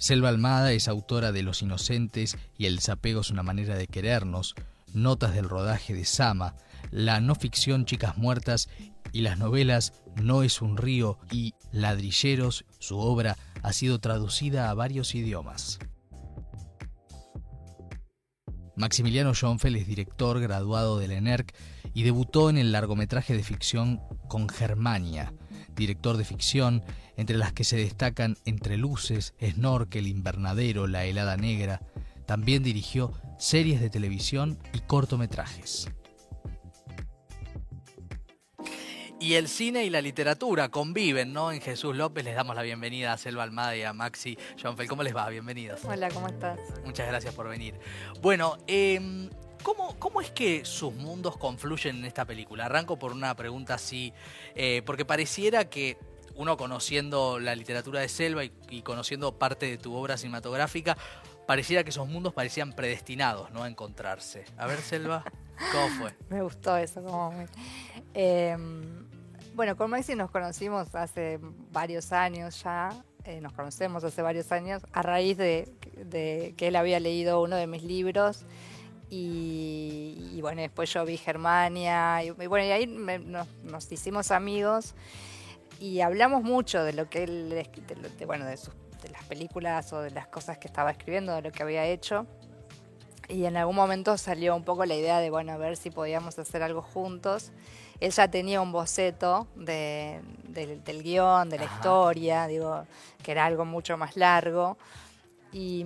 Selva Almada es autora de Los Inocentes y El desapego es una manera de querernos, notas del rodaje de Sama, la no ficción Chicas Muertas y las novelas No es un río y Ladrilleros, su obra ha sido traducida a varios idiomas. Maximiliano Schoenfeld es director graduado de la ENERC y debutó en el largometraje de ficción con Germania, director de ficción, entre las que se destacan Entre Luces, Snorkel, Invernadero, La Helada Negra. También dirigió series de televisión y cortometrajes. Y el cine y la literatura conviven, ¿no? En Jesús López les damos la bienvenida a Selva Almada y a Maxi Schoenfeld. ¿Cómo les va? Bienvenidos. Hola, ¿cómo estás? Muchas gracias por venir. Bueno, eh, ¿Cómo, ¿Cómo, es que sus mundos confluyen en esta película? Arranco por una pregunta así, eh, porque pareciera que uno conociendo la literatura de Selva y, conociendo parte de tu obra cinematográfica, pareciera que esos mundos parecían predestinados ¿no? a encontrarse. A ver, Selva, ¿cómo fue? Me gustó eso. Como... Em, bueno, con Maxi nos conocimos hace varios años ya, eh, nos conocemos hace varios años, a raíz de que él había leído uno de mis libros y, bueno, después yo vi Germania, y, bueno, y ahí nos, hicimos amigos y hablamos mucho de lo que él, de, bueno, de, sus, de las películas o de las cosas que estaba escribiendo, de lo que había hecho. Y en algún momento salió un poco la idea de, bueno, a ver si podíamos hacer algo juntos. Él ya tenía un boceto del guion, de la historia, digo, que era algo mucho más largo. Y,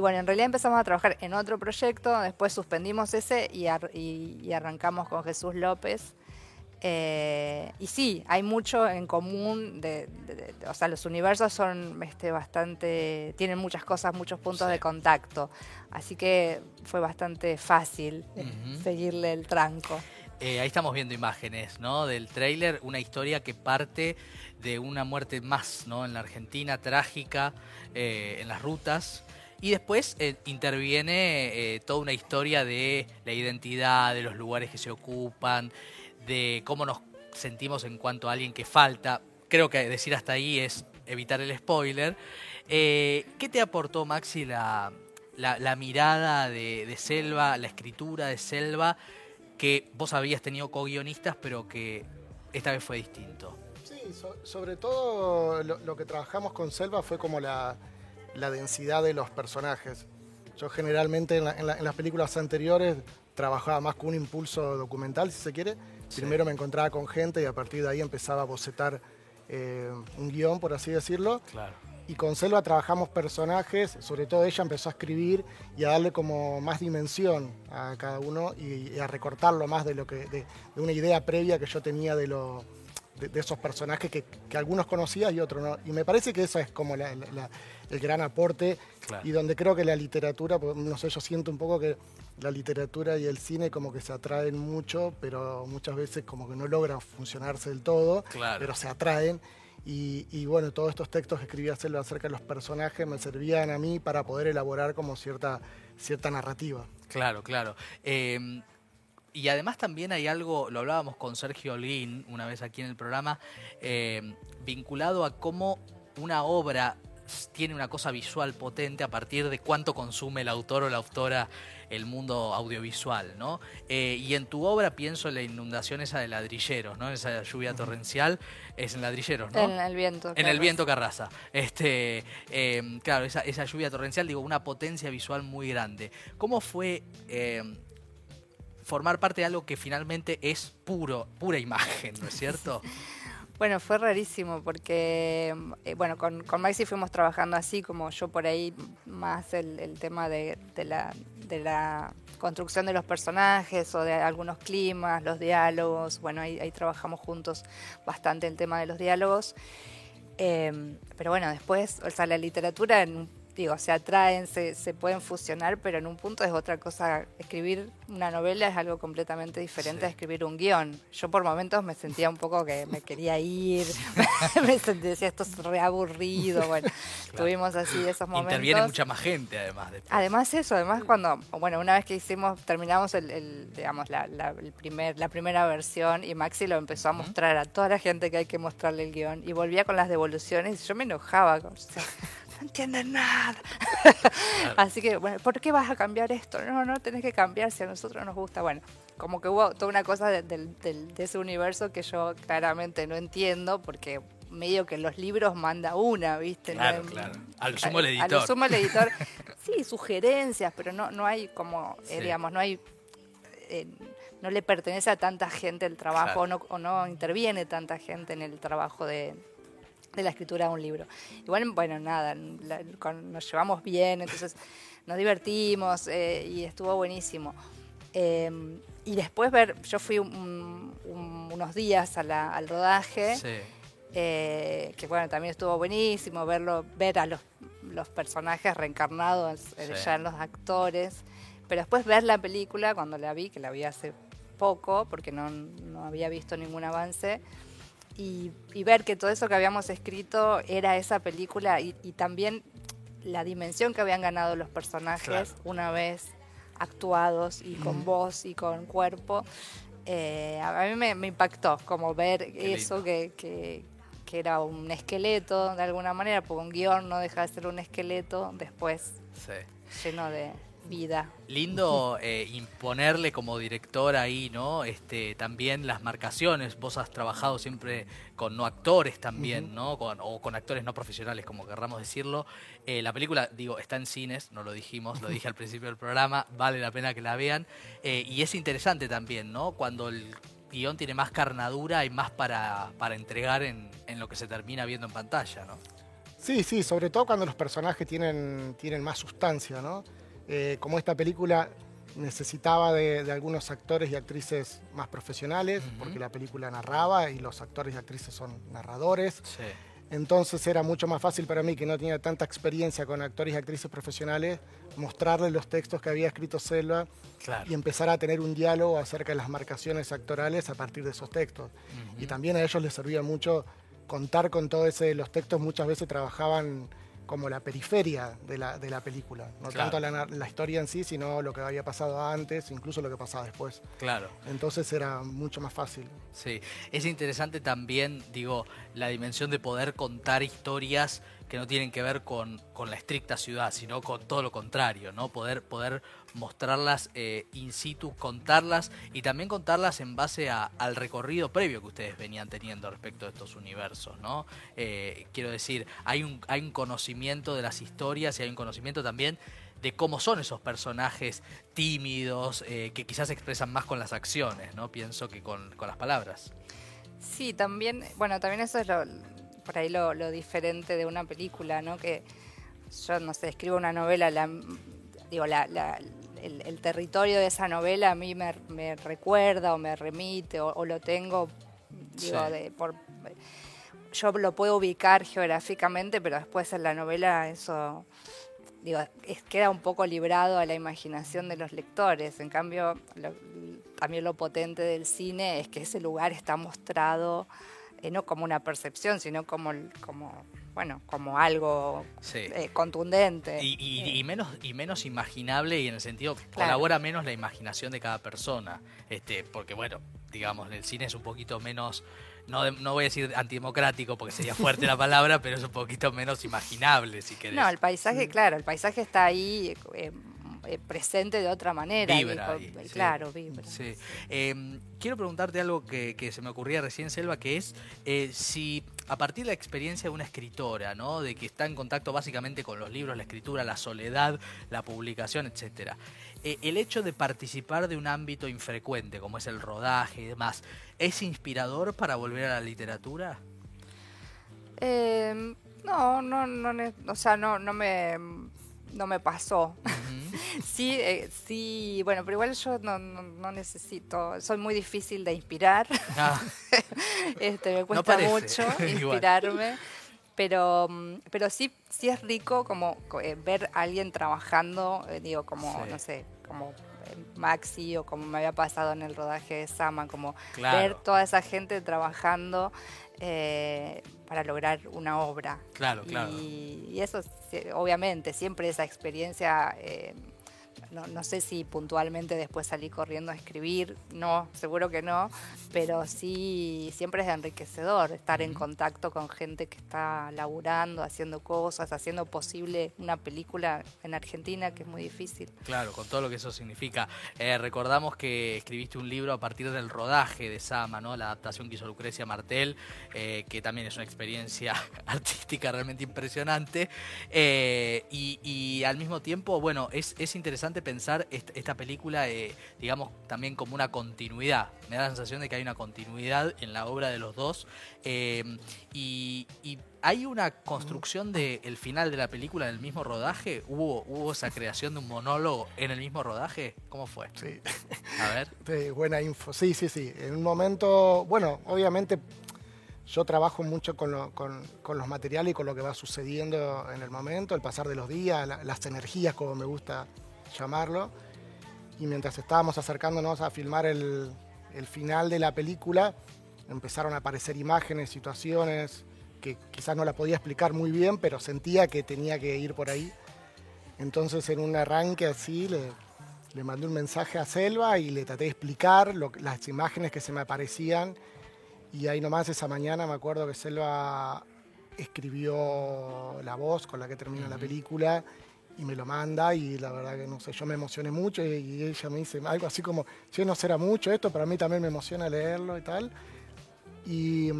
bueno, en realidad empezamos a trabajar en otro proyecto, después suspendimos ese y, y, arrancamos con Jesús López. Eh, y sí, hay mucho en común, de, o sea, los universos son este, bastante, tienen muchas cosas, muchos puntos de contacto, así que fue bastante fácil seguirle el tranco. Eh, ahí estamos viendo imágenes ¿no? del tráiler, una historia que parte de una muerte más ¿no? en la Argentina, trágica, eh, en las rutas. Y después eh, interviene toda una historia de la identidad, de los lugares que se ocupan, de cómo nos sentimos en cuanto a alguien que falta. Creo que decir hasta ahí es evitar el spoiler. ¿Qué te aportó, Maxi, la, mirada de Selva, la escritura de Selva? Que vos habías tenido co-guionistas, pero que esta vez fue distinto. Sí, sobre todo lo, que trabajamos con Selva fue como la, densidad de los personajes. Yo generalmente en, las películas anteriores trabajaba más con un impulso documental, si se quiere. Primero me encontraba con gente y a partir de ahí empezaba a bocetar eh, un guion, por así decirlo. Claro y con Selva trabajamos personajes, sobre todo ella empezó a escribir y a darle como más dimensión a cada uno y, a recortarlo más de lo que de, una idea previa que yo tenía de lo de, esos personajes que, algunos conocía y otros no. Y me parece que eso es como el gran aporte y donde creo que la literatura, pues, no sé, yo siento un poco que la literatura y el cine como que se atraen mucho, pero muchas veces como que no logran funcionarse del todo, pero se atraen. Y, bueno, todos estos textos que escribía Selva acerca de los personajes me servían a mí para poder elaborar como cierta, cierta narrativa. Claro, claro. Em, y además también hay algo, lo hablábamos con Sergio Olguín una vez aquí en el programa, em, vinculado a cómo una obra tiene una cosa visual potente a partir de cuánto consume el autor o la autora el mundo audiovisual, ¿no? Eh, y en tu obra pienso en la inundación esa de ladrilleros, ¿no? Esa lluvia torrencial es en ladrilleros, ¿no? En el viento. En el viento Carraza. Este, em, claro, esa, lluvia torrencial, digo, una potencia visual muy grande. ¿Cómo fue em, formar parte de algo que finalmente es puro, pura imagen, ¿no es cierto? Bueno, fue rarísimo porque, eh, bueno, con, con, Maxi fuimos trabajando así, como yo por ahí, más el, tema de, la, de la construcción de los personajes o de algunos climas, los diálogos. Bueno, ahí, ahí trabajamos juntos bastante el tema de los diálogos. Eh, pero bueno, después, o sea, la literatura en digo, se atraen, se, se, pueden fusionar, pero en un punto es otra cosa. Escribir una novela es algo completamente diferente a escribir un guion. Yo por momentos me sentía un poco que me quería ir, me sentía, decía, esto es reaburrido. Bueno, tuvimos así esos momentos. Interviene mucha más gente, además. Además eso, además cuando, bueno, una vez que hicimos, terminamos el, digamos, la, el primer, la primera versión y Maxi lo empezó a mostrar a toda la gente que hay que mostrarle el guion y volvía con las devoluciones y yo me enojaba. O sea, no entienden nada. Así que, bueno, ¿por qué vas a cambiar esto? No, no tenés que cambiar si a nosotros nos gusta. Bueno, como que hubo toda una cosa de, de- de- de ese universo que yo claramente no entiendo porque medio que en los libros manda una, ¿viste? Claro, claro. A lo sumo el editor. lo sumo el editor. Sí, sugerencias, pero no, no hay como, eh, digamos, no hay... eh, no le pertenece a tanta gente el trabajo Claro. o, no, o no interviene tanta gente en el trabajo de, de la escritura de un libro. Igual, bueno, nada, la- con- nos llevamos bien, entonces nos divertimos eh, y estuvo buenísimo. Eh, y después ver, yo fui un- un- unos días a la- al rodaje, Sí. eh, que bueno, también estuvo buenísimo verlo, ver a los, los personajes reencarnados eh, Sí. ya en los actores, pero después ver la película cuando la vi, que la vi hace poco, porque no, no había visto ningún avance, y, y ver que todo eso que habíamos escrito era esa película y, y también la dimensión que habían ganado los personajes Claro. una vez actuados y con voz y con cuerpo. eh, a mí me, me impactó como ver Qué eso que, que- que era un esqueleto de alguna manera, porque un guion no deja de ser un esqueleto después Sí. lleno de vida. Lindo eh, imponerle como director ahí, ¿no? Este, también las marcaciones. Vos has trabajado siempre con no actores también, ¿no? Con, o con actores no profesionales, como querramos decirlo. Eh, la película, digo, está en cines, no lo dijimos, lo dije al principio del programa, vale la pena que la vean. Eh, y es interesante también, ¿no? Cuando el guion tiene más carnadura y más para, para entregar en, en lo que se termina viendo en pantalla, ¿no? Sí, sí, sobre todo cuando los personajes tienen, tienen más sustancia, ¿no? Eh, como esta película necesitaba de, de algunos actores y actrices más profesionales, Ujú. porque la película narraba y los actores y actrices son narradores. Sí. Entonces era mucho más fácil para mí, que no tenía tanta experiencia con actores y actrices profesionales, mostrarles los textos que había escrito Selva Claro. y empezar a tener un diálogo acerca de las marcaciones actorales a partir de esos textos. Ujú. Y también a ellos les servía mucho contar con todo ese, los textos muchas veces trabajaban como la periferia de la, de la película, no Claro. tanto la, la historia en sí, sino lo que había pasado antes, incluso lo que pasaba después. Claro. Entonces era mucho más fácil. Sí, es interesante también, digo, la dimensión de poder contar historias que no tienen que ver con, con la estricta ciudad, sino con todo lo contrario, ¿no? Poder, poder mostrarlas eh, in situ, contarlas y también contarlas en base a- al recorrido previo que ustedes venían teniendo respecto de estos universos, ¿no? Eh, quiero decir, hay un, hay un conocimiento de las historias y hay un conocimiento también de cómo son esos personajes tímidos, eh, que quizás se expresan más con las acciones, ¿no? Pienso que con, con las palabras. Sí, también, bueno, también eso es lo, por ahí lo, lo diferente de una película, ¿no? Que yo, no sé, escribo una novela, la, digo, la, la- el, el territorio de esa novela a mí me, me recuerda o me remite o, o lo tengo, digo, Sí. de, por, yo lo puedo ubicar geográficamente, pero después en la novela eso digo, es, queda un poco librado a la imaginación de los lectores. En cambio, lo- también lo potente del cine es que ese lugar está mostrado eh, no como una percepción, sino como, como bueno, como algo Sí. eh, contundente. Y, y- Eh, y menos, y menos imaginable y en el sentido que Claro. colabora menos la imaginación de cada persona. Este, porque bueno, digamos, el cine es un poquito menos, no, no voy a decir antidemocrático porque sería fuerte la palabra, pero es un poquito menos imaginable, si querés. no, el paisaje, claro, el paisaje está ahí eh, eh, presente de otra manera. Vibra ahí, sí. claro, vibra. Sí. Eh, quiero preguntarte algo que, que se me ocurría recién, Selva, que es eh, si a partir de la experiencia de una escritora, ¿no? De que está en contacto básicamente con los libros, la escritura, la soledad, la publicación, etcétera. eh, el hecho de participar de un ámbito infrecuente, como es el rodaje y demás, ¿es inspirador para volver a la literatura? Eh, no, no, no, o sea, no, no me, no me pasó. Sí, eh, sí, bueno, pero igual yo no, no, no necesito, soy muy difícil de inspirar, Ah, este, me cuesta mucho inspirarme, pero, pero sí, sí es rico como co- eh, ver a alguien trabajando, eh, digo, como, Sí. no sé, como eh, Maxi o como me había pasado en el rodaje de Sama, como Claro. ver toda esa gente trabajando eh, para lograr una obra. claro, claro. Y, eso, obviamente, siempre esa experiencia eh, no, no, sé si puntualmente después salí corriendo a escribir, no, seguro que no, pero sí siempre es enriquecedor estar en contacto con gente que está laburando, haciendo cosas, haciendo posible una película en Argentina que es muy difícil. Claro, con todo lo que eso significa. Eh, recordamos que escribiste un libro a partir del rodaje de Sama, ¿no? la adaptación que hizo Lucrecia Martel, eh, que también es una experiencia artística realmente impresionante. Eh, y, al mismo tiempo, bueno, es, es interesante pensar esta, película, eh, digamos, también como una continuidad. Me da la sensación de que hay una continuidad en la obra de los dos. Eh, y, hay una construcción del final de la película en el mismo rodaje. ¿Hubo, ¿Hubo esa creación de un monólogo en el mismo rodaje? ¿Cómo fue? Sí. A ver. Sí, buena info. Sí, sí, sí. En un momento, bueno, obviamente yo trabajo mucho con, los materiales y con lo que va sucediendo en el momento, el pasar de los días, las energías, como me gusta llamarlo. Y mientras estábamos acercándonos a filmar el, final de la película, empezaron a aparecer imágenes, situaciones que quizás no la podía explicar muy bien, pero sentía que tenía que ir por ahí. Entonces en un arranque así le, mandé un mensaje a Selva y le traté de explicar las imágenes que se me aparecían. Y ahí nomás esa mañana me acuerdo que Selva escribió la voz con la que termina la película y me lo manda y la verdad que no sé, yo me emocioné mucho y, ella me dice algo así como, si no será mucho esto, pero a mí también me emociona leerlo y tal. Y,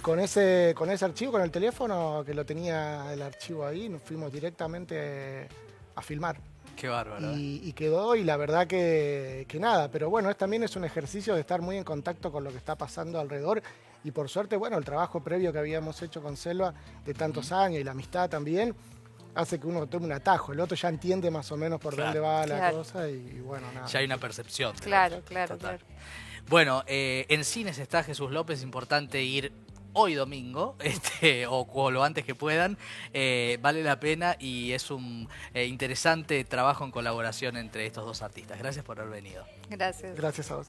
con, ese, con ese archivo, con el teléfono que lo tenía el archivo ahí, nos fuimos directamente a filmar. Qué bárbaro. Y, ¿eh? quedó, y la verdad que, que, nada, pero bueno, es, también es un ejercicio de estar muy en contacto con lo que está pasando alrededor. Y por suerte, bueno, el trabajo previo que habíamos hecho con Selva de tantos años y la amistad también, hace que uno tome un atajo, el otro ya entiende más o menos por dónde va la cosa y, bueno, nada. Ya hay una percepción. Claro, claro, claro. Bueno, eh, en cines está Jesús López, importante ir hoy domingo, este, o, lo antes que puedan, eh, vale la pena y es un eh, interesante trabajo en colaboración entre estos dos artistas. Gracias por haber venido. Gracias. Gracias a vos.